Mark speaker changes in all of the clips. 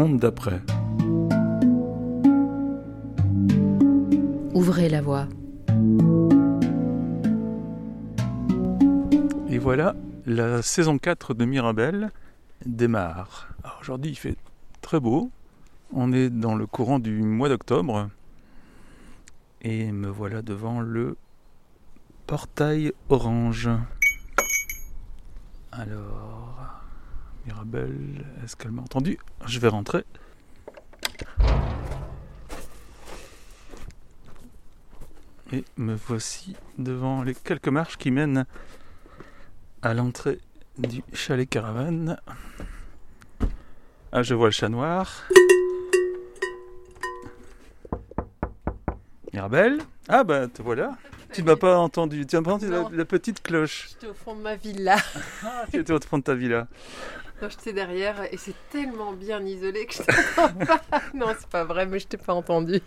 Speaker 1: monde d'après.
Speaker 2: Ouvrez la voie.
Speaker 1: Et voilà, la saison 4 de Mirabelle démarre. Aujourd'hui, il fait très beau. On est dans le courant du mois d'octobre. Et me voilà devant le portail orange. Alors, Mirabelle, est-ce qu'elle m'a entendu? Je vais rentrer. Et me voici devant les quelques marches qui mènent à l'entrée du chalet caravane. Ah, je vois le chat noir. Mirabelle Ah, bah te voilà. Tu ne m'as pas entendu. Tu pas entendu la, la petite cloche.
Speaker 2: J'étais au fond de ma villa.
Speaker 1: Ah, tu étais au fond de ta villa.
Speaker 2: Non, j'étais derrière et c'est tellement bien isolé que je t'entends pas. Non, c'est pas vrai, mais je t'ai pas entendu.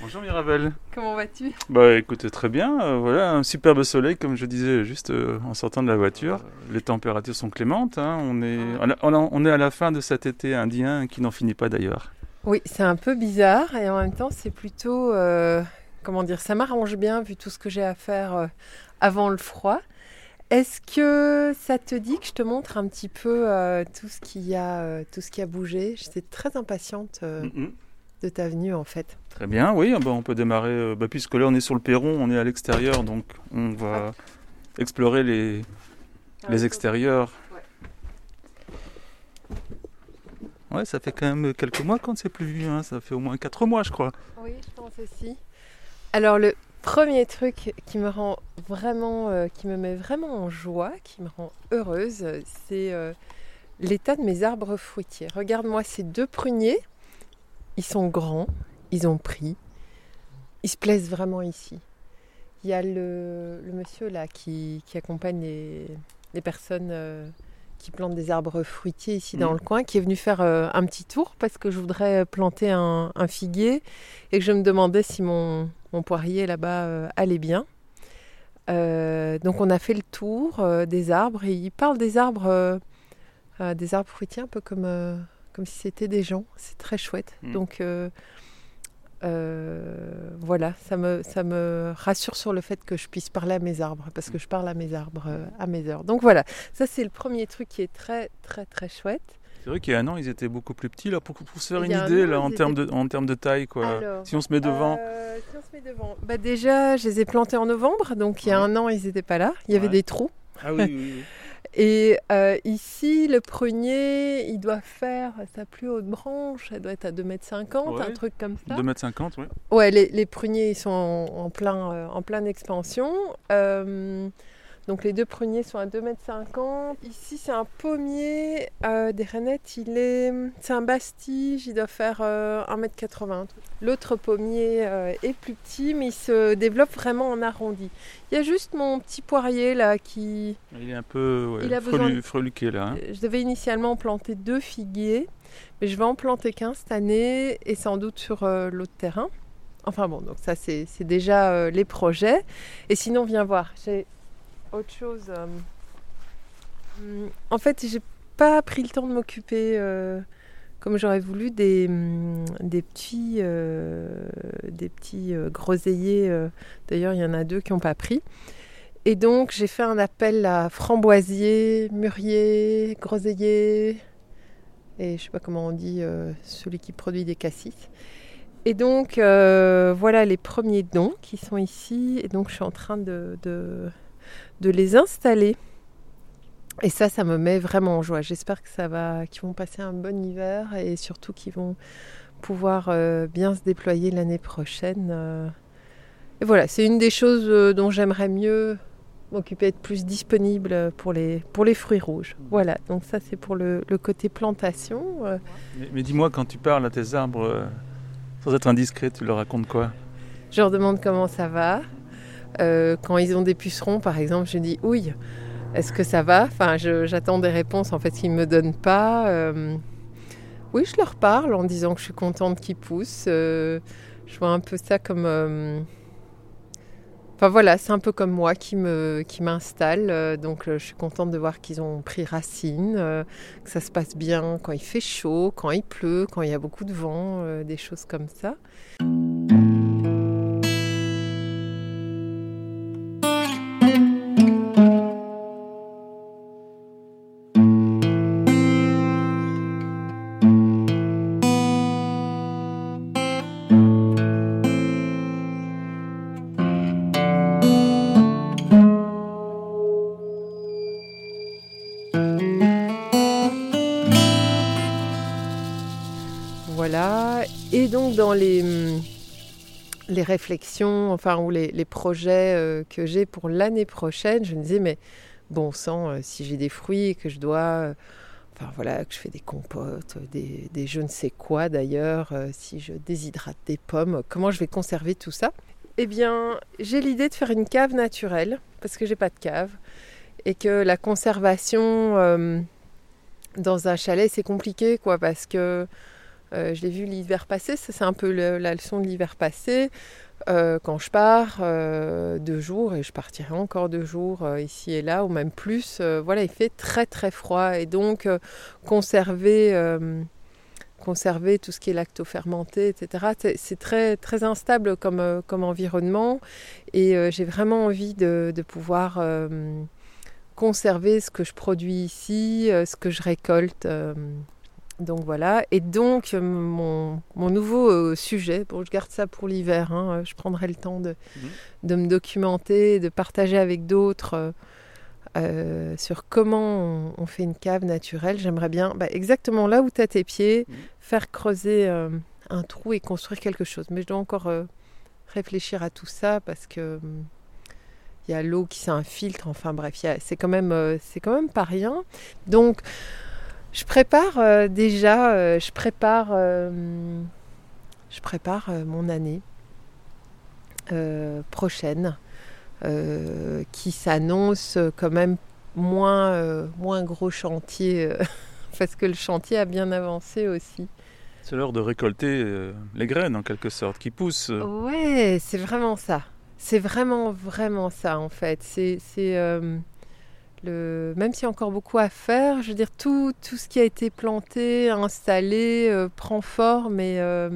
Speaker 1: Bonjour Mirabelle.
Speaker 2: Comment vas-tu?
Speaker 1: Bah écoute, très bien. Euh, voilà, un superbe soleil, comme je disais juste euh, en sortant de la voiture. Les températures sont clémentes. hein. On, est, on a- on est à la fin de cet été indien qui n'en finit pas d'ailleurs.
Speaker 2: Oui, c'est un peu bizarre et en même temps, c'est plutôt. euh, comment dire Ça m'arrange bien vu tout ce que j'ai à faire avant le froid. Est-ce que ça te dit que je te montre un petit peu euh, tout, ce qui a, euh, tout ce qui a bougé? J'étais très impatiente euh,
Speaker 1: Mhm.
Speaker 2: de ta venue en fait.
Speaker 1: Très bien, oui, bah, on peut démarrer, euh, bah, puisque là on est sur le perron, on est à l'extérieur, donc on va explorer les, les extérieurs. Ouais, ça fait quand même quelques mois qu'on ne s'est plus vu, hein, ça fait au moins 4 mois je crois.
Speaker 2: Oui, je pense aussi. Alors le premier truc qui me rend vraiment, euh, qui me met vraiment en joie, qui me rend heureuse, c'est euh, l'état de mes arbres fruitiers. Regarde-moi ces deux pruniers, ils sont grands, ils ont pris, ils se plaisent vraiment ici. Il y a le, le monsieur là qui, qui accompagne les, les personnes euh, qui plantent des arbres fruitiers ici dans
Speaker 1: Mhm.
Speaker 2: le coin, qui est venu faire un petit tour parce que je voudrais planter un, un figuier et que je me demandais si mon, mon poirier là-bas euh, allait bien. Euh, donc on a fait le tour euh, des arbres et il parle des arbres, des arbres fruitiers un peu comme, comme si c'était des gens. C'est très chouette.
Speaker 1: Mhm.
Speaker 2: Donc euh, voilà, ça me, ça me rassure sur le fait que je puisse parler à mes arbres parce que je parle à mes arbres euh, à mes heures. Donc voilà, ça c'est le premier truc qui est très très très chouette.
Speaker 1: C'est vrai qu'il y a un an ils étaient beaucoup plus petits, là, pour, pour se faire une idée
Speaker 2: an,
Speaker 1: là, en, termes
Speaker 2: étaient-
Speaker 1: de, en termes de taille. Quoi.
Speaker 2: Alors,
Speaker 1: si on se met devant,
Speaker 2: Euh, si on se met devant. Bah déjà, je les ai plantés en novembre, donc il y a
Speaker 1: Ouais.
Speaker 2: un an, ils n'étaient pas là. Il y avait
Speaker 1: Ouais.
Speaker 2: des trous.
Speaker 1: ah oui, oui, oui.
Speaker 2: Et euh, ici, le prunier, il doit faire sa plus haute branche, elle doit être à 2,50 m,
Speaker 1: Ouais.
Speaker 2: un truc comme ça.
Speaker 1: 2m50, oui.
Speaker 2: Ouais, les, les pruniers, ils sont en, en plein, euh, en pleine expansion. Euh, donc les deux pruniers sont à 2,50 m. Ici, c'est un pommier euh, des Rainettes. Il est, c'est un bastige, il doit faire euh, 1,80 m. L'autre pommier euh, est plus petit, mais il se développe vraiment en arrondi. Il y a juste mon petit poirier là qui...
Speaker 1: Il est un peu ouais,
Speaker 2: Il a
Speaker 1: frelu-
Speaker 2: besoin de-
Speaker 1: freluqué là. hein.
Speaker 2: Je devais initialement planter deux figuiers, mais je vais en planter qu'un cette année et sans doute sur euh, l'autre terrain. Enfin bon, donc ça c'est déjà les projets. Et sinon, viens voir, j'ai autre chose. euh, hum, En fait, j'ai pas pris le temps de m'occuper euh, comme j'aurais voulu des, hum, des petits, euh, des petits euh, groseilliers. D'ailleurs, il y en a deux qui n'ont pas pris. Et donc, j'ai fait un appel à framboisier, mûrier, groseillier, et je sais pas comment on dit, celui qui produit des cassis. Et donc, voilà les premiers dons qui sont ici. Et donc, je suis en train de, de les installer. Et ça, ça me met vraiment en joie. J'espère que ça va, qu'ils vont passer un bon hiver et surtout qu'ils vont pouvoir euh, bien se déployer l'année prochaine. euh. Et voilà, c'est une des choses euh, dont j'aimerais mieux m'occuper, être plus disponible pour les, pour les fruits rouges. Voilà, donc ça c'est pour le, le côté plantation.
Speaker 1: Mais, mais dis-moi, quand tu parles à tes arbres, sans être indiscret, tu leur racontes quoi?
Speaker 2: Je leur demande comment ça va. Euh, quand ils ont des pucerons, par exemple, je dis ouille, est-ce que ça va? Enfin, j'attends des réponses en fait qu'ils ne me donnent pas. Euh, oui, je leur parle en disant que je suis contente qu'ils poussent. Euh, je vois un peu ça comme. Enfin voilà, c'est un peu comme moi qui me qui m'installe. donc je suis contente de voir qu'ils ont pris racine, que ça se passe bien quand il fait chaud, quand il pleut, quand il y a beaucoup de vent, des choses comme ça. Dans les, hum, les réflexions, enfin, ou les, projets euh, que j'ai pour l'année prochaine, je me disais, mais bon sang, euh, si j'ai des fruits et que je dois, euh, enfin voilà, que je fais des compotes, des, je ne sais quoi d'ailleurs, si je déshydrate des pommes, comment je vais conserver tout ça? Eh bien, j'ai l'idée de faire une cave naturelle, parce que j'ai pas de cave, et que la conservation euh, dans un chalet, c'est compliqué, quoi, parce que je l'ai vu l'hiver passé, ça c'est un peu la leçon de l'hiver passé. Euh, quand je pars euh, deux jours, et je partirai encore deux jours euh, ici et là, ou même plus, euh, voilà, il fait très très froid. Et donc, euh, conserver, euh, conserver tout ce qui est lactofermenté, etc., c'est- très, très instable comme, euh, comme environnement. Et euh, j'ai vraiment envie de, de pouvoir euh, conserver ce que je produis ici, euh, ce que je récolte. Donc voilà, et donc euh, mon, mon nouveau euh, sujet, bon je garde ça pour l'hiver, hein, euh, je prendrai le temps de,
Speaker 1: Mhm.
Speaker 2: de me documenter, de partager avec d'autres euh, sur comment on, on fait une cave naturelle. J'aimerais bien, bah, exactement là où tu as tes pieds,
Speaker 1: Mhm.
Speaker 2: faire creuser euh, un trou et construire quelque chose. Mais je dois encore réfléchir à tout ça parce que hum, il y a l'eau qui s'infiltre, enfin bref, c'est quand, même, c'est quand même pas rien. Donc je prépare euh, déjà, euh, je prépare, euh, je prépare mon année prochaine, qui s'annonce quand même moins, moins gros chantier, parce que le chantier a bien avancé aussi.
Speaker 1: C'est l'heure de récolter les graines en quelque sorte qui poussent.
Speaker 2: Ouais, c'est vraiment ça. C'est vraiment, vraiment ça en fait. C'est, c'est le... même s'il y a encore beaucoup à faire, je veux dire, tout, tout ce qui a été planté, installé, euh, prend forme et, euh,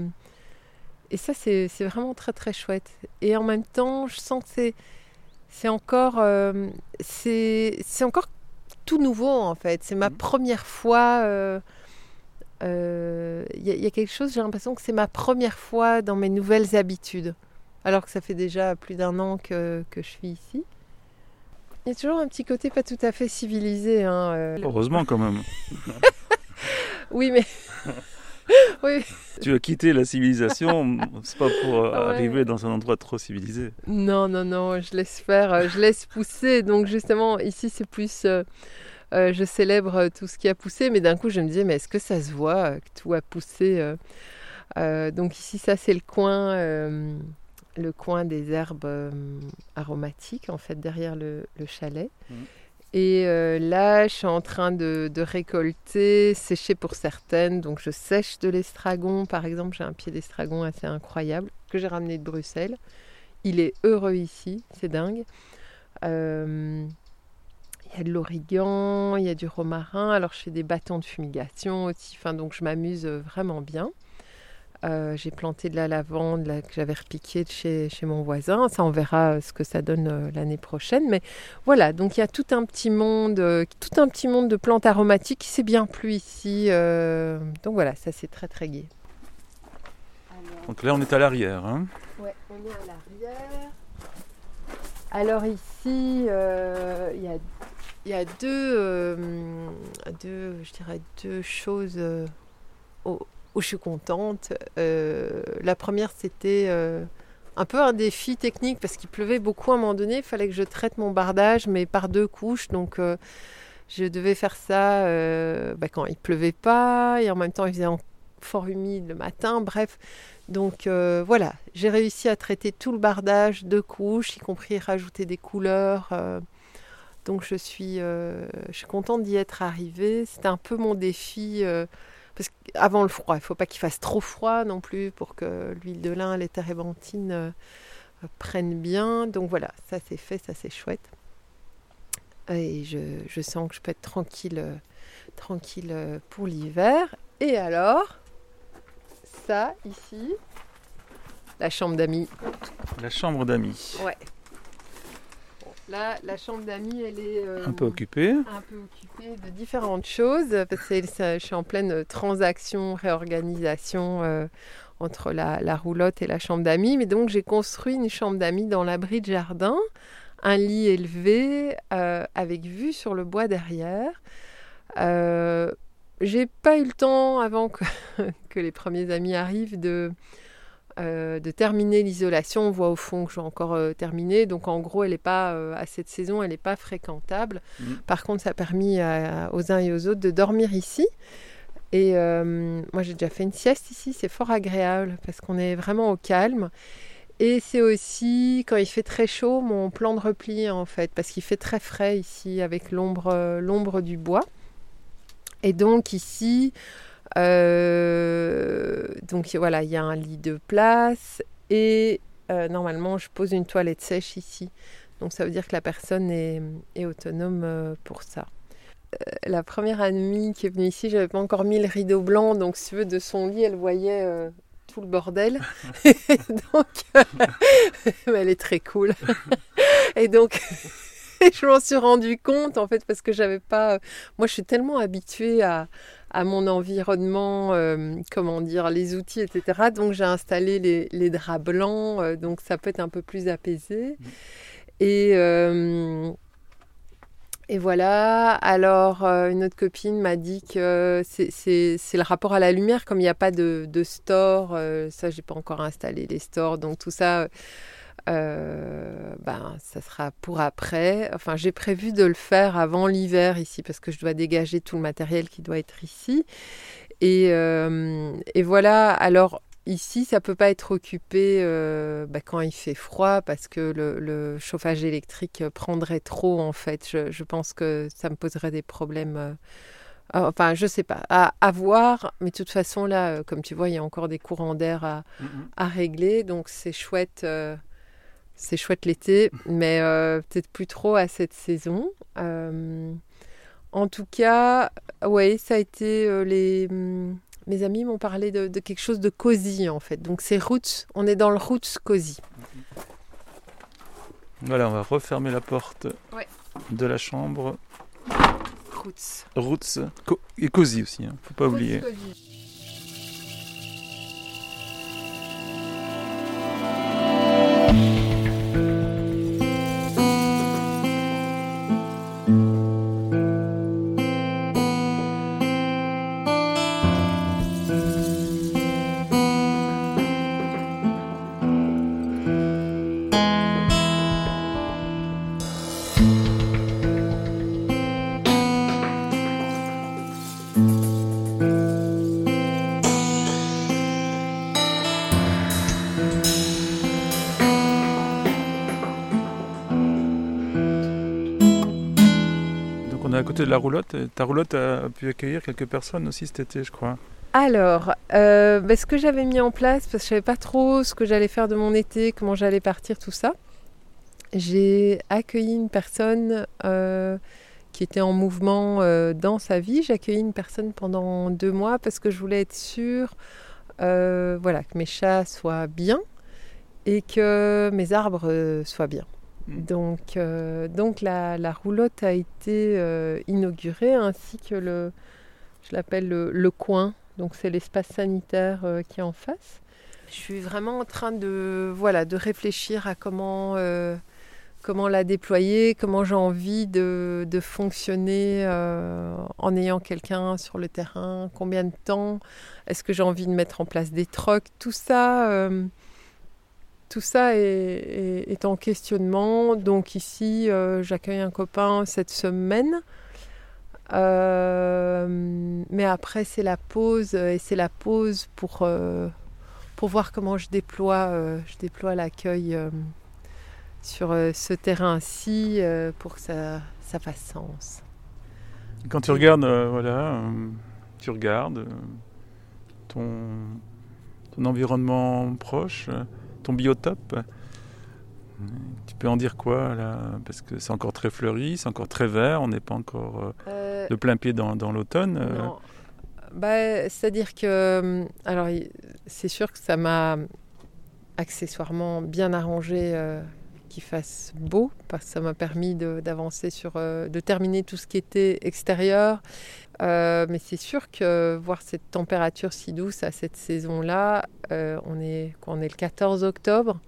Speaker 2: et ça, c'est, vraiment très, très chouette. Et en même temps, je sens que c'est, encore, euh, c'est, encore tout nouveau en fait. C'est ma
Speaker 1: Mhm.
Speaker 2: première fois. euh, Il y, y a quelque chose, j'ai l'impression que c'est ma première fois dans mes nouvelles habitudes. Alors que ça fait déjà plus d'un an que, que je suis ici. Il y a toujours un petit côté pas tout à fait civilisé. hein, euh.
Speaker 1: Heureusement quand même.
Speaker 2: Oui, mais. oui.
Speaker 1: Tu as quitté la civilisation, c'est pas pour euh,
Speaker 2: Ouais.
Speaker 1: arriver dans un endroit trop civilisé.
Speaker 2: Non, non, non, je laisse faire, euh, je laisse pousser. Donc justement, ici, c'est plus... euh, euh, je célèbre tout ce qui a poussé, mais d'un coup, je me disais, mais est-ce que ça se voit que tout a poussé euh, Donc ici, ça, c'est le coin, euh, le coin des herbes euh, aromatiques, en fait, derrière le, le chalet.
Speaker 1: Mhm.
Speaker 2: Et euh, là, je suis en train de, de récolter, sécher pour certaines. Donc, je sèche de l'estragon. Par exemple, j'ai un pied d'estragon assez incroyable que j'ai ramené de Bruxelles. Il est heureux ici, c'est dingue. Euh, Il y a de l'origan, il y a du romarin. Alors, je fais des bâtons de fumigation aussi. Enfin, donc, je m'amuse vraiment bien. Euh, j'ai planté de la lavande là, que j'avais repiquée de chez, chez mon voisin. Ça, on verra euh, ce que ça donne euh, l'année prochaine. Mais voilà, donc il y a tout un petit monde, euh, tout un petit monde de plantes aromatiques qui s'est bien plu ici. euh, donc voilà, ça c'est très très gai.
Speaker 1: Donc là on est à l'arrière. hein.
Speaker 2: Ouais, on est à l'arrière. Alors ici, euh, il y, a, il y a deux, euh, deux, je dirais deux choses euh, je suis contente. Euh, la première, c'était euh, un peu un défi technique parce qu'il pleuvait beaucoup à un moment donné. Il fallait que je traite mon bardage, mais par deux couches. Donc, euh, je devais faire ça bah, quand il pleuvait pas et en même temps, il faisait fort humide le matin. Bref, donc voilà, j'ai réussi à traiter tout le bardage, deux couches, y compris rajouter des couleurs. donc je suis, je suis contente d'y être arrivée. C'était un peu mon défi. Euh, parce qu'avant le froid, il ne faut pas qu'il fasse trop froid non plus pour que l'huile de lin, les térébenthines euh, prennent bien. Donc voilà, ça c'est fait, ça c'est chouette. Et je, je, sens que je peux être tranquille, tranquille pour l'hiver. Et alors, ça ici, la chambre d'amis.
Speaker 1: La chambre d'amis.
Speaker 2: Ouais. Là, la chambre d'amis, elle est euh,
Speaker 1: un peu occupée.
Speaker 2: Un peu occupée de différentes choses. Parce que je suis en pleine transaction, réorganisation euh, entre la, roulotte et la chambre d'amis. Mais donc, j'ai construit une chambre d'amis dans l'abri de jardin, un lit élevé euh, avec vue sur le bois derrière. j'ai pas eu le temps avant que, que les premiers amis arrivent de euh, de terminer l'isolation. On voit au fond que je vais encore euh, terminer. Donc en gros, elle n'est pas euh, à cette saison, elle n'est pas fréquentable. Mm. Par contre, ça a permis aux uns et aux autres de dormir ici. Et moi, j'ai déjà fait une sieste ici. C'est fort agréable parce qu'on est vraiment au calme. Et c'est aussi quand il fait très chaud mon plan de repli en fait, parce qu'il fait très frais ici avec l'ombre, l'ombre du bois. Et donc ici, euh, donc voilà, il y a un lit de place et euh, normalement je pose une toilette sèche ici. Donc ça veut dire que la personne est, autonome euh, pour ça. la première amie qui est venue ici, j'avais pas encore mis le rideau blanc, donc si tu veux, de son lit, elle voyait tout le bordel. donc, elle est très cool. et donc, je m'en suis rendu compte en fait parce que j'avais pas. Moi, je suis tellement habituée à, à mon environnement, euh, comment dire, les outils, etc. Donc j'ai installé les, draps blancs, euh, donc ça peut être un peu plus apaisé. Mmh. Et, euh, et voilà, alors une autre copine m'a dit que c'est le rapport à la lumière, comme il n'y a pas de, de store, ça j'ai pas encore installé les stores, donc tout ça euh, ben, ça sera pour après. Enfin, j'ai prévu de le faire avant l'hiver ici parce que je dois dégager tout le matériel qui doit être ici. Et, euh, et voilà, alors ici, ça peut pas être occupé euh, ben, quand il fait froid parce que le, chauffage électrique prendrait trop en fait. Je, pense que ça me poserait des problèmes. Enfin, je sais pas, à, voir, mais de toute façon, là, comme tu vois, il y a encore des courants d'air à, mm, mm. à, régler, donc c'est chouette c'est chouette l'été, mais euh, peut-être plus trop à cette saison. Euh, en tout cas, ouais, ça a été euh, les. Mm, mes amis m'ont parlé de, quelque chose de cosy en fait. Donc c'est roots, on est dans le roots cosy.
Speaker 1: Voilà, on va refermer la porte de la chambre.
Speaker 2: Roots.
Speaker 1: Roots et cosy aussi, hein, faut pas oublier. À côté de la roulotte. ta roulotte a pu accueillir quelques personnes aussi cet été, je crois.
Speaker 2: Alors, euh, ben, ce que j'avais mis en place, parce que je savais pas trop ce que j'allais faire de mon été, comment j'allais partir, tout ça, j'ai accueilli une personne euh, qui était en mouvement euh, dans sa vie. J'ai accueilli une personne pendant deux mois parce que je voulais être sûre voilà, que mes chats soient bien et que mes arbres soient bien. Donc, euh, donc la, roulotte a été euh, inaugurée ainsi que le, je l'appelle le, coin. Donc c'est l'espace sanitaire euh, qui est en face. Je suis vraiment en train de, voilà, de réfléchir à comment, comment la déployer, comment j'ai envie de, de fonctionner en ayant quelqu'un sur le terrain, combien de temps, est-ce que j'ai envie de mettre en place des trocs, tout ça tout ça est, en questionnement. Donc ici, euh, j'accueille un copain cette semaine. Euh, mais après, c'est la pause et c'est la pause pour, euh, pour voir comment je déploie, déploie l'accueil sur ce terrain-ci pour que ça, ça fasse sens.
Speaker 1: Quand tu regardes, voilà, tu regardes ton, ton environnement proche, ton biotope. Tu peux en dire quoi là? Parce que c'est encore très fleuri, c'est encore très vert, on n'est pas encore euh,
Speaker 2: Euh,
Speaker 1: de plein pied dans, dans l'automne. euh.
Speaker 2: Bah, C'est-à-dire que, alors, c'est sûr que ça m'a accessoirement bien arrangé euh, qu'il fasse beau, parce que ça m'a permis d'avancer sur, euh, de terminer tout ce qui était extérieur. Euh, mais c'est sûr que voir cette température si douce à cette saison-là, euh, on est, on est le 14 octobre,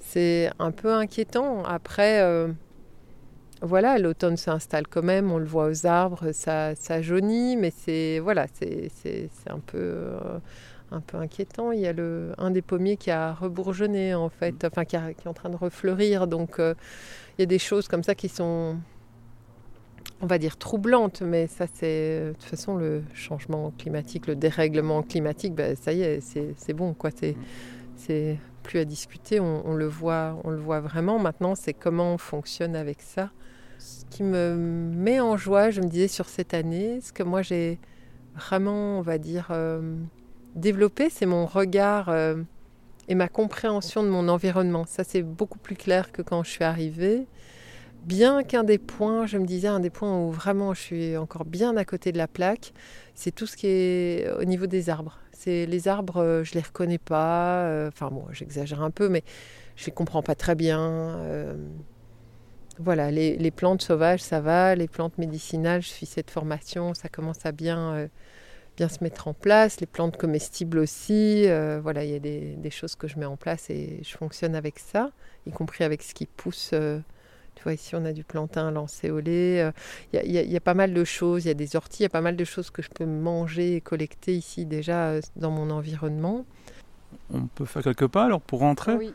Speaker 2: c'est un peu inquiétant. Après. euh, voilà, l'automne s'installe quand même, on le voit aux arbres, ça, jaunit, mais c'est voilà, c'est un peu un peu inquiétant. Il y a le un des pommiers qui a rebourgeonné en fait, enfin qui, a- qui est en train de refleurir. Donc euh, il y a des choses comme ça qui sont on va dire troublantes, mais ça c'est de toute façon le changement climatique, le dérèglement climatique, ben, ça y est, c'est bon quoi. C'est c'est plus à discuter, on, on le voit, on le voit vraiment. Maintenant, c'est comment on fonctionne avec ça. Ce qui me met en joie, je me disais sur cette année, ce que moi j'ai vraiment, on va dire, euh, développé, c'est mon regard euh, et ma compréhension de mon environnement. Ça, c'est beaucoup plus clair que quand je suis arrivée. Bien qu'un des points, je me disais, un des points où vraiment je suis encore bien à côté de la plaque, c'est tout ce qui est au niveau des arbres. C'est les arbres, euh, je les reconnais pas. euh, Enfin bon, j'exagère un peu, mais je les comprends pas très bien. voilà, les, plantes sauvages, ça va. Les plantes médicinales, je suis cette formation, ça commence à bien, bien se mettre en place. Les plantes comestibles aussi. euh, voilà, il y a des, des choses que je mets en place et je fonctionne avec ça, y compris avec ce qui pousse. euh, tu vois, ici, on a du plantain lancéolé. euh, Il y, a- il y a- il y a pas mal de choses. Il y a des orties, il y a pas mal de choses que je peux manger et collecter ici déjà euh, dans mon environnement.
Speaker 1: On peut faire quelques pas alors pour rentrer?
Speaker 2: Oui.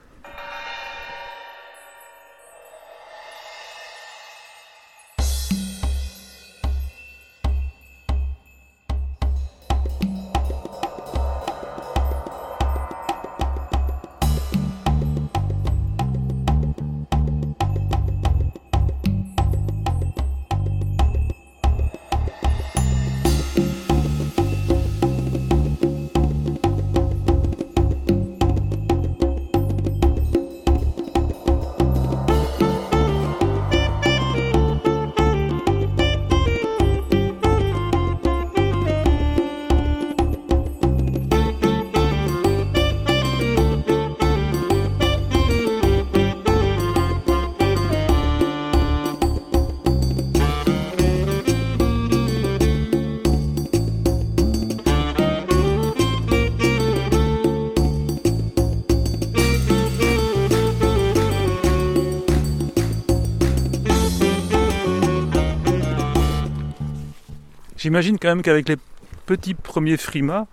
Speaker 1: J'imagine quand même qu'avec les petits premiers frimas,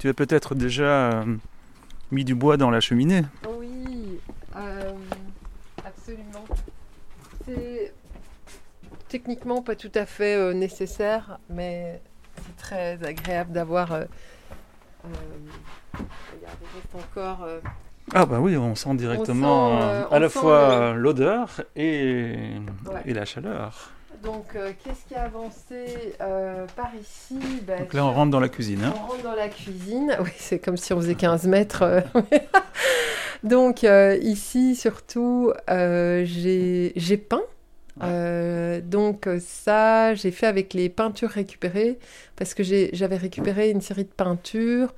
Speaker 1: tu as peut-être déjà euh, mis du bois dans la cheminée.
Speaker 2: Oui, euh, absolument. C'est techniquement pas tout à fait euh, nécessaire, mais c'est très agréable d'avoir. euh, regardez, encore.
Speaker 1: Ah bah oui, on sent directement
Speaker 2: sent,
Speaker 1: à la fois l'odeur et,
Speaker 2: Ouais.
Speaker 1: et la chaleur.
Speaker 2: Donc, euh, qu'est-ce qui a avancé euh, par ici? Ben,
Speaker 1: Donc là, on rentre dans la cuisine. hein.
Speaker 2: On rentre dans la cuisine. Oui, c'est comme si on faisait 15 mètres. euh. Donc, ici, surtout, j'ai peint. Euh, donc, ça, j'ai fait avec les peintures récupérées parce que j'avais récupéré une série de peintures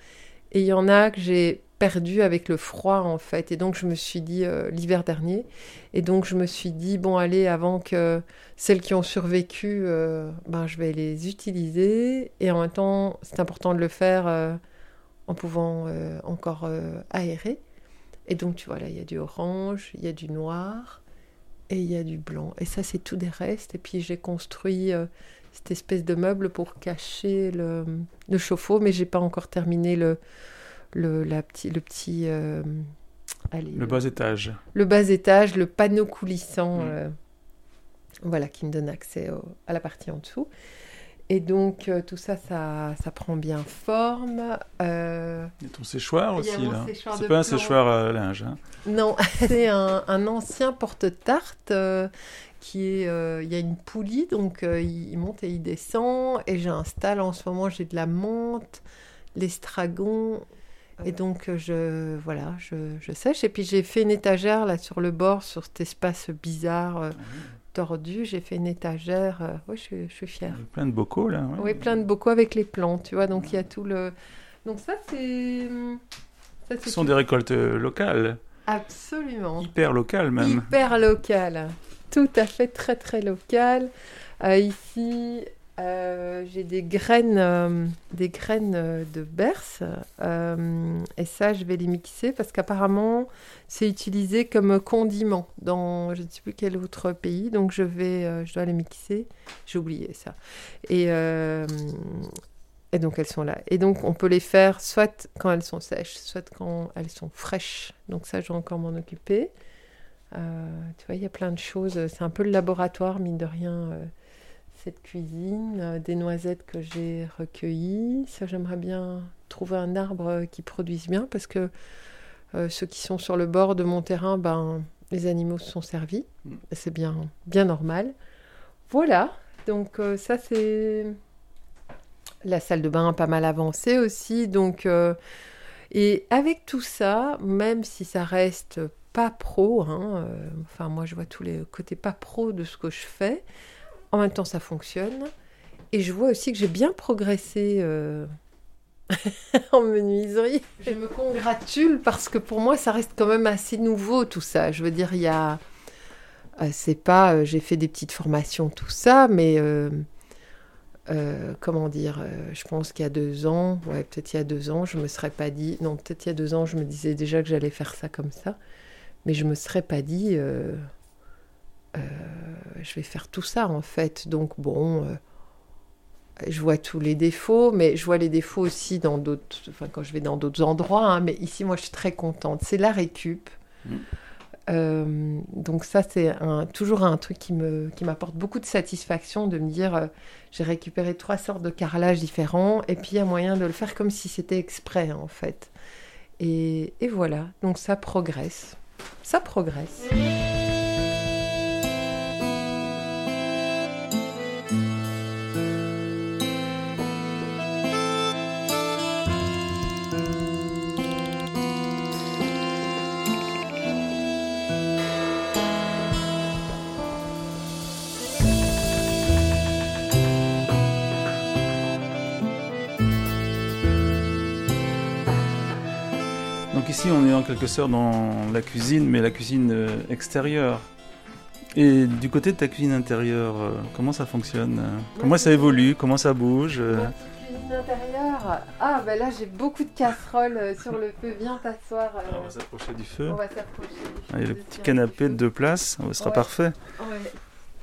Speaker 2: et il y en a que j'ai perdu avec le froid en fait. Et donc, je me suis dit euh, l'hiver dernier. Et donc, je me suis dit, bon, allez, avant que celles qui ont survécu, euh, ben, je vais les utiliser. Et en même temps, c'est important de le faire euh, en pouvant encore aérer. Et donc, tu vois, là, il y a du orange, il y a du noir et il y a du blanc. Et ça, c'est tout des restes. Et puis, j'ai construit cette espèce de meuble pour cacher le, le chauffe-eau, mais j'ai pas encore terminé le, le, la petit, le petit. euh, allez,
Speaker 1: Le bas étage.
Speaker 2: le bas étage, le panneau coulissant,
Speaker 1: Mm.
Speaker 2: euh, voilà, qui me donne accès au- à la partie en dessous. Et donc, euh, tout ça, ça, ça prend bien forme. Euh,
Speaker 1: Il y a ton séchoir aussi là. C'est pas un séchoir à linge. hein.
Speaker 2: non, c'est un, un ancien porte-tarte euh, qui est. euh, Il y a une poulie, donc euh, il, il monte et il descend. Et j'installe en ce moment, j'ai de la menthe, l'estragon Et donc, je, voilà, je, je sèche. Et puis, j'ai fait une étagère là sur le bord, sur cet espace bizarre, euh, tordu. J'ai fait une étagère. euh, oui, je, je suis fière.
Speaker 1: Plein de bocaux là. ouais.
Speaker 2: Oui, plein de bocaux avec les plantes, tu vois. Donc, il y a tout le. Donc, ça, c'est.
Speaker 1: Ce sont
Speaker 2: tout-
Speaker 1: des récoltes euh, locales,
Speaker 2: Absolument.
Speaker 1: hyper locales même.
Speaker 2: Hyper local. Tout à fait très, très local. Euh, ici, euh, j'ai des graines, euh, des graines euh, de berce. et ça, je vais les mixer parce qu'apparemment, c'est utilisé comme condiment dans je ne sais plus quel autre pays. Donc, je, vais, je dois les mixer. J'ai oublié ça. Et, et donc, elles sont là. Et donc, on peut les faire soit quand elles sont sèches, soit quand elles sont fraîches. Donc, ça, je dois encore m'en occuper. Tu vois, il y a plein de choses. C'est un peu le laboratoire, mine de rien, cette cuisine. Euh, des noisettes que j'ai recueillies. Ça, j'aimerais bien trouver un arbre qui produise bien parce que euh, ceux qui sont sur le bord de mon terrain, ben, les animaux se sont servis.
Speaker 1: Mm.
Speaker 2: C'est bien, bien normal. Voilà. Donc, euh, ça, c'est. La salle de bain a pas mal avancé aussi. Donc. euh, et avec tout ça, même si ça reste pas pro, hein, enfin moi je vois tous les côtés pas pro de ce que je fais, en même temps ça fonctionne. Et je vois aussi que j'ai bien progressé euh, en menuiserie. Je me congratule parce que pour moi ça reste quand même assez nouveau tout ça. Je veux dire, il y a... euh, c'est pas... euh, j'ai fait des petites formations, tout ça, mais... comment dire, je pense qu'il y a deux ans, ouais, peut-être il y a deux ans, je me serais pas dit, non, peut-être il y a deux ans, je me disais déjà que j'allais faire ça comme ça, mais je me serais pas dit, euh, je vais faire tout ça en fait. Donc bon, euh, je vois tous les défauts, mais je vois les défauts aussi dans d'autres, enfin quand je vais dans d'autres endroits, hein, mais ici moi je suis très contente, c'est la récup.
Speaker 1: Mm.
Speaker 2: Euh, donc ça c'est un, toujours un truc qui me qui m'apporte beaucoup de satisfaction de me dire euh, j'ai récupéré trois sortes de carrelages différents et puis il y a moyen de le faire comme si c'était exprès en fait et, et voilà donc ça progresse ça progresse
Speaker 1: ici, on est en quelque sorte dans la cuisine, mais la cuisine euh, extérieure. Et du côté de ta cuisine intérieure, euh, comment ça fonctionne euh Comment ça évolue Comment ça bouge
Speaker 2: Ma petite cuisine intérieure ah ben là j'ai beaucoup de casseroles sur le feu viens t'asseoir euh,
Speaker 1: On va s'approcher du feu.
Speaker 2: on va s'approcher
Speaker 1: Allez, le petit canapé de deux places, ça sera
Speaker 2: Ouais.
Speaker 1: parfait.
Speaker 2: ouais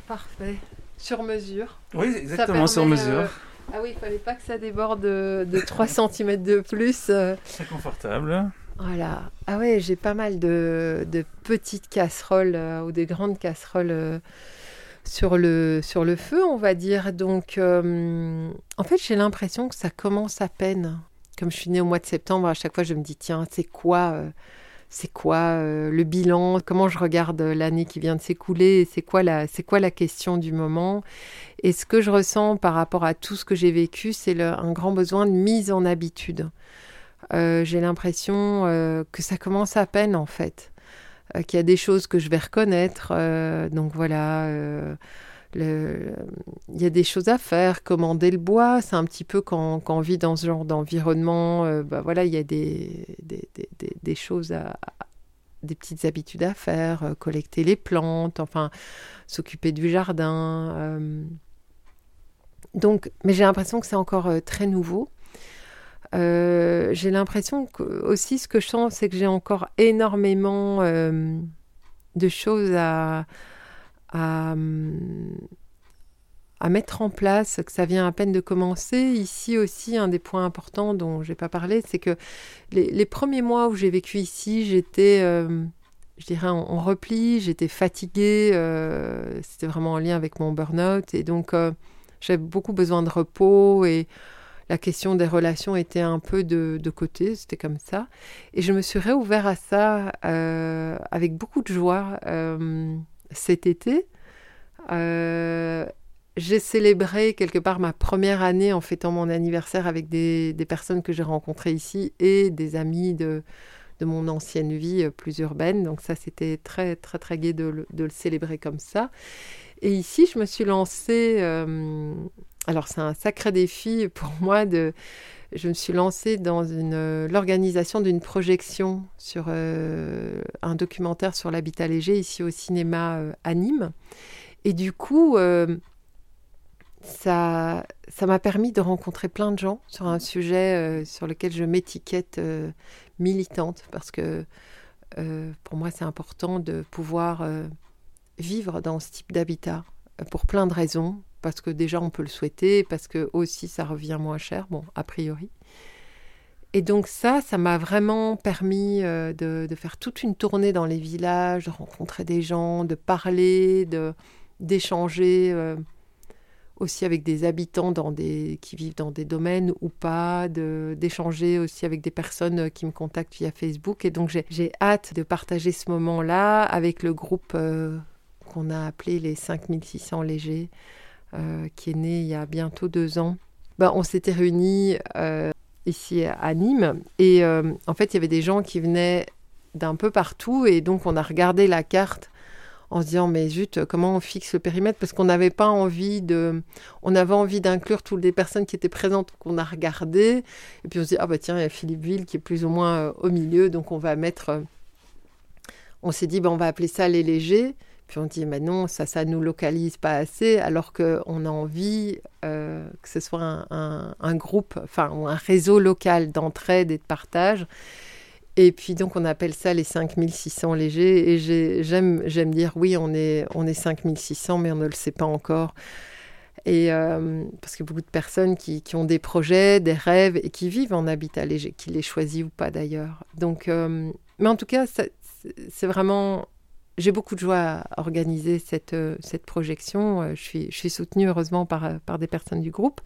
Speaker 2: parfait sur mesure
Speaker 1: Oui, exactement, sur mesure.
Speaker 2: euh, ah oui il fallait pas que ça déborde de, de 3 cm de plus
Speaker 1: Très confortable.
Speaker 2: Voilà. Ah ouais, j'ai pas mal de, de petites casseroles euh, ou des grandes casseroles euh, sur, le, sur le feu, on va dire. Donc, euh, en fait, j'ai l'impression que ça commence à peine. Comme je suis née au mois de septembre, à chaque fois, je me dis, tiens, c'est quoi, c'est quoi le bilan? Comment je regarde l'année qui vient de s'écouler? C'est quoi, la, c'est quoi la question du moment? Et ce que je ressens par rapport à tout ce que j'ai vécu, c'est un grand besoin de mise en habitude. Euh, j'ai l'impression euh, que ça commence à peine en fait, Euh, qu'il y a des choses que je vais reconnaître. donc voilà, il y a des choses à faire. Commander le bois, c'est un petit peu quand, quand on vit dans ce genre d'environnement. bah voilà, il y a des, des, des- des- choses à, des petites habitudes à faire, collecter les plantes, enfin s'occuper du jardin. Donc, mais j'ai l'impression que c'est encore très nouveau. Euh, j'ai l'impression que aussi ce que je sens, c'est que j'ai encore énormément euh, de choses à, à, mettre en place, que ça vient à peine de commencer. Ici aussi, un des points importants dont j'ai pas parlé, c'est que les, premiers mois où j'ai vécu ici, j'étais, euh, je dirais, en, en repli, j'étais fatiguée, c'était vraiment en lien avec mon burn-out, et donc j'avais beaucoup besoin de repos et la question des relations était un peu de, côté, c'était comme ça. Et je me suis réouvert à ça euh, avec beaucoup de joie euh, cet été. Euh, j'ai célébré quelque part ma première année en fêtant mon anniversaire avec des, personnes que j'ai rencontrées ici et des amis de, de mon ancienne vie plus urbaine. Donc ça, c'était très, très, très gai de, le célébrer comme ça. Et ici, je me suis lancée... alors c'est un sacré défi pour moi de... Je me suis lancée dans l'organisation d'une projection sur un documentaire sur l'habitat léger ici au cinéma à Nîmes. Et du coup, ça ça m'a permis de rencontrer plein de gens sur un sujet euh, sur lequel je m'étiquette euh, militante parce que euh, pour moi c'est important de pouvoir vivre dans ce type d'habitat pour plein de raisons parce que déjà on peut le souhaiter parce que aussi ça revient moins cher bon a priori et donc ça ça m'a vraiment permis de, de, faire toute une tournée dans les villages de rencontrer des gens de parler de d'échanger aussi avec des habitants dans des, qui vivent dans des domaines ou pas, d'échanger aussi avec des personnes qui me contactent via Facebook. Et donc j'ai hâte de partager ce moment-là avec le groupe euh, qu'on a appelé les 5600 légers, euh, qui est né il y a bientôt deux ans. Ben, on s'était réunis euh, ici à Nîmes et en fait il y avait des gens qui venaient d'un peu partout et donc on a regardé la carte en se disant mais zut, comment on fixe le périmètre? Parce qu'on n'avait pas envie de. On avait envie d'inclure toutes les personnes qui étaient présentes qu'on a regardées. Et puis on se dit ah bah tiens, il y a Philippe Ville qui est plus ou moins euh, au milieu, donc on va mettre. Euh, on s'est dit bah, on va appeler ça les légers. Puis on dit mais non, ça, ça nous localise pas assez, alors qu'on a envie euh, que ce soit un, un groupe, enfin un réseau local d'entraide et de partage. Et puis donc on appelle ça les 5600 légers. Et j'aime, j'aime dire oui, on est, on est 5600, mais on ne le sait pas encore. Et euh, parce que beaucoup de personnes qui, qui, ont des projets, des rêves et qui vivent en habitat léger, qui les choisissent ou pas d'ailleurs. Donc, euh, mais en tout cas, c'est vraiment. J'ai beaucoup de joie à organiser cette, cette projection. Je suis, je suis soutenue heureusement par, par des personnes du groupe.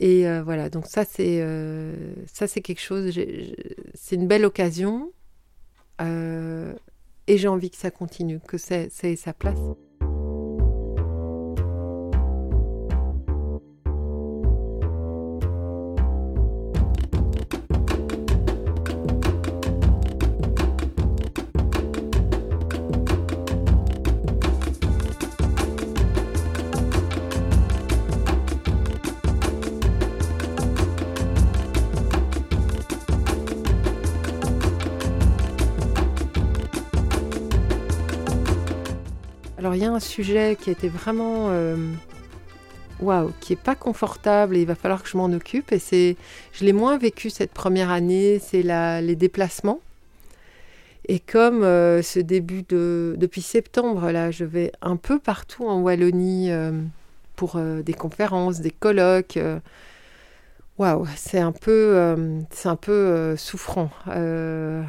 Speaker 2: Et euh, voilà, donc ça c'est euh, ça c'est quelque chose, c'est une belle occasion euh, et j'ai envie que ça continue, que ait sa place. Un sujet qui était vraiment euh, waouh, qui est pas confortable et il va falloir que je m'en occupe. Et c'est, je l'ai moins vécu cette première année, c'est les déplacements. Et comme euh, ce début de depuis septembre là, je vais un peu partout en Wallonie euh, pour des conférences, des colloques waouh, c'est un peu, euh, un peu euh, souffrant. Euh,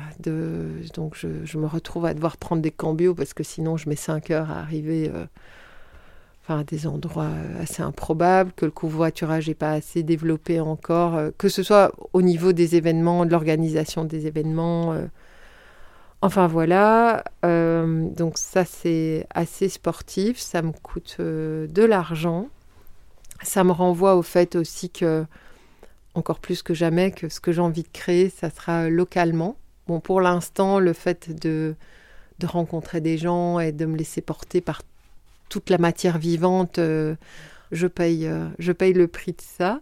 Speaker 2: donc je, me retrouve à devoir prendre des cambios parce que sinon je mets 5 heures à arriver enfin, à des endroits assez improbables, que le covoiturage n'est pas assez développé encore, que ce soit au niveau des événements, de l'organisation des événements. Enfin voilà, donc ça c'est assez sportif, ça me coûte de l'argent. Ça me renvoie au fait aussi que encore plus que jamais que ce que j'ai envie de créer, ça sera localement. Bon, pour l'instant, le fait de, de rencontrer des gens et de me laisser porter par toute la matière vivante, euh, je, paye, euh, je paye le prix de ça.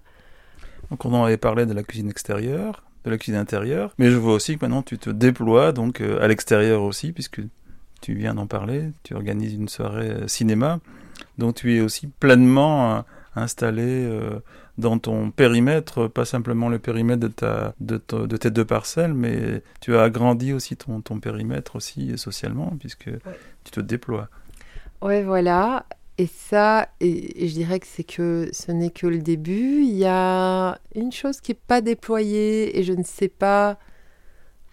Speaker 1: Donc on en avait parlé de la cuisine extérieure, de la cuisine intérieure, mais je vois aussi que maintenant tu te déploies donc euh, à l'extérieur aussi, puisque tu viens d'en parler, tu organises une soirée cinéma, donc tu es aussi pleinement installé dans ton périmètre, pas simplement le périmètre de, ta, de, de tes deux parcelles, mais tu as agrandi aussi ton, ton périmètre aussi socialement, puisque tu te déploies.
Speaker 2: Ouais, voilà. Et ça, et, je dirais que c'est que ce n'est que le début. Il y a une chose qui n'est pas déployée et je ne sais pas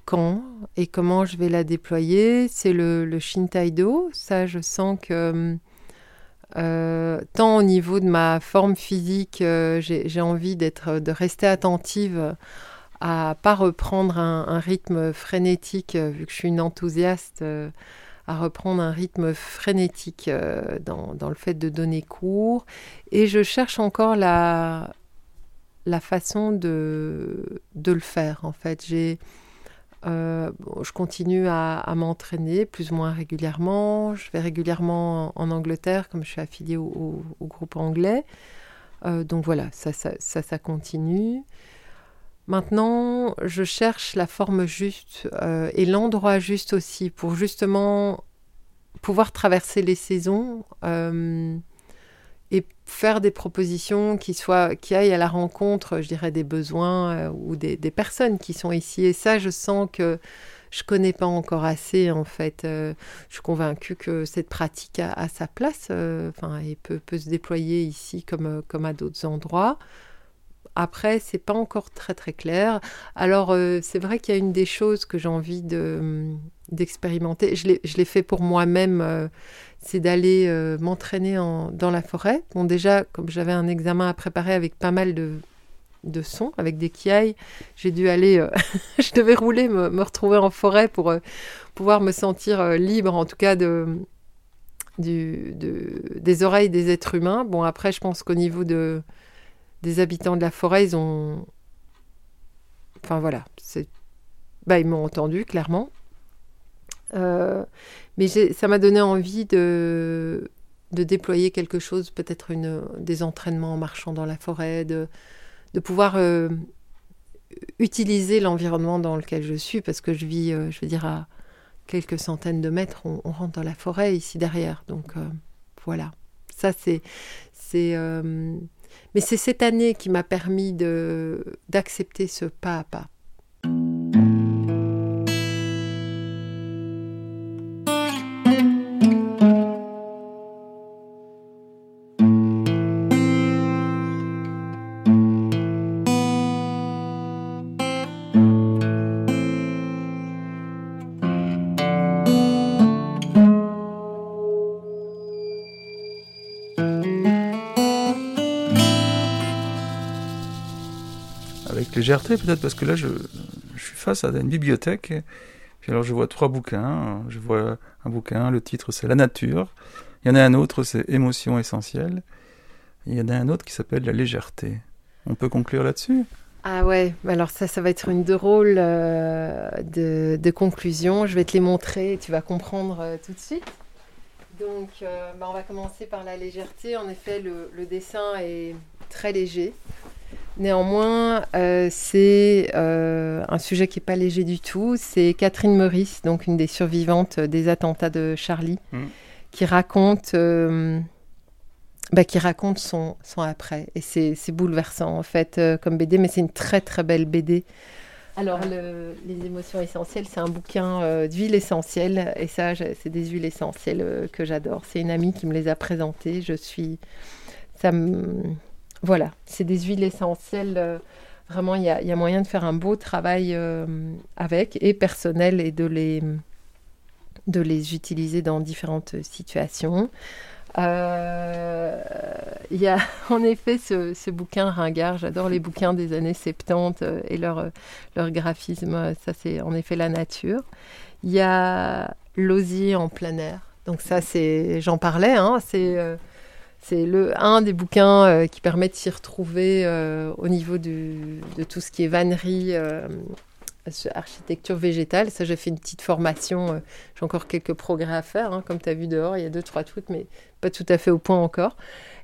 Speaker 2: quand et comment je vais la déployer. C'est le, le Shintaido. Ça, je sens que hum, euh, tant au niveau de ma forme physique, euh, j'ai envie d'être, de rester attentive à pas reprendre un, rythme frénétique, euh, vu que je suis une enthousiaste, à reprendre un rythme frénétique dans, le fait de donner cours. Et je cherche encore la, la façon de, de le faire, en fait. Euh, je continue à, m'entraîner plus ou moins régulièrement. Je vais régulièrement en, Angleterre, comme je suis affiliée au, groupe anglais. Euh, donc voilà, ça ça, ça, continue. Maintenant, je cherche la forme juste euh, et l'endroit juste aussi pour justement pouvoir traverser les saisons et faire des propositions qui soient qui aillent à la rencontre, je dirais, des besoins euh, ou des, personnes qui sont ici. Et ça, je sens que je connais pas encore assez en fait. Euh, je suis convaincue que cette pratique a, sa place, euh, enfin, et peut, peut, se déployer ici comme comme à d'autres endroits. Après, c'est pas encore très très clair. Alors, c'est vrai qu'il y a une des choses que j'ai envie de d'expérimenter. Je l'ai fait pour moi-même c'est d'aller euh, m'entraîner dans la forêt. Bon, déjà, comme j'avais un examen à préparer avec pas mal de, de sons, avec des kiailles, j'ai dû aller, euh, je devais rouler, me, retrouver en forêt pour euh, pouvoir me sentir libre, en tout cas, des oreilles des êtres humains. Bon, après, je pense qu'au niveau de, des habitants de la forêt, ils ont. Enfin, voilà. Bah, ils m'ont entendu, clairement. Euh, mais ça m'a donné envie de, de déployer quelque chose, peut-être une, des entraînements en marchant dans la forêt, de, pouvoir euh, utiliser l'environnement dans lequel je suis, parce que je vis, euh, je veux dire, à quelques centaines de mètres, on, rentre dans la forêt ici derrière. Donc voilà, ça c'est... c'est mais c'est cette année qui m'a permis d'accepter ce pas à pas.
Speaker 1: Légèreté peut-être parce que là je, suis face à une bibliothèque. Puis alors je vois trois bouquins. Je vois un bouquin, le titre c'est La nature. Il y en a un autre, c'est Émotion essentielle. Il y en a un autre qui s'appelle La légèreté. On peut conclure là-dessus?
Speaker 2: Ah ouais, alors ça, ça va être une drôle euh, de, conclusion. Je vais te les montrer et tu vas comprendre euh, tout de suite. Donc, euh, bah, on va commencer par la légèreté. En effet, le dessin est très léger. Néanmoins, euh, c'est euh, un sujet qui n'est pas léger du tout. C'est Catherine Meurice, donc une des survivantes des attentats de Charlie, mm. qui raconte, euh, bah, qui raconte son, son après. Et c'est bouleversant en fait comme BD, mais c'est une très très belle BD. Alors, les émotions essentielles, c'est un bouquin d'huile essentielle. Et ça, c'est des huiles essentielles que j'adore. C'est une amie qui me les a présentées. Je suis. Ça me voilà, c'est des huiles essentielles. Euh, vraiment, il y, a, moyen de faire un beau travail euh, avec et personnel et de les, de les utiliser dans différentes situations. Euh, il y a en effet ce, bouquin ringard, j'adore les bouquins des années 70 et leur, leur graphisme, ça c'est en effet la nature. Il y a l'osier en plein air, donc ça c'est, j'en parlais, hein, c'est c'est le un des bouquins euh, qui permet de s'y retrouver euh, au niveau de tout ce qui est vannerie, euh, architecture végétale. Ça, j'ai fait une petite formation. j'ai encore quelques progrès à faire. Hein. comme tu as vu dehors, il y a deux, trois trucs, mais pas tout à fait au point encore.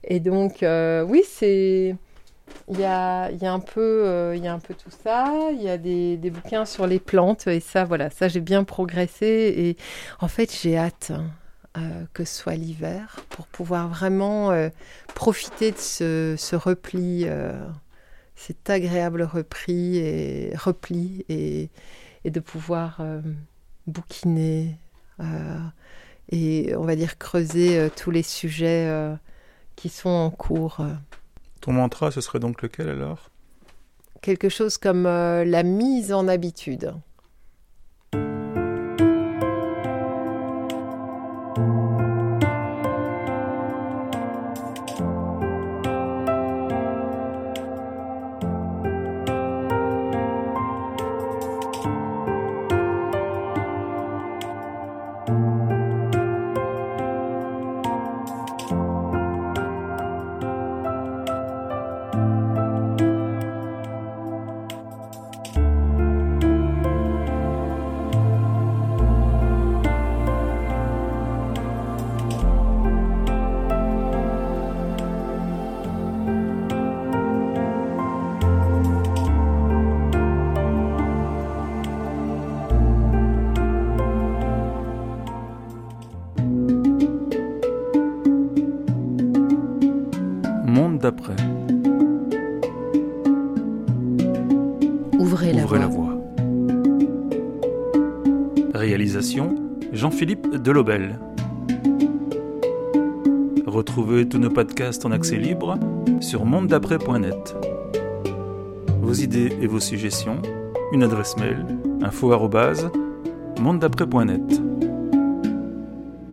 Speaker 2: Et donc, oui, c'est. Il y a, un peu, il y a un peu tout ça. Il y a des, bouquins sur les plantes et ça, voilà, ça j'ai bien progressé et en fait j'ai hâte. Hein. Euh, que ce soit l'hiver, pour pouvoir vraiment euh, profiter de ce, repli, euh, cet agréable repli et repli, et, de pouvoir bouquiner et on va dire creuser tous les sujets qui sont en cours.
Speaker 1: Ton mantra, ce serait donc lequel alors?
Speaker 2: Quelque chose comme la mise en habitude.
Speaker 1: Jean-Philippe Delobel. Retrouvez tous nos podcasts en accès libre sur mondedaprès.net. Vos idées et vos suggestions, une adresse mail info mondedaprès.net.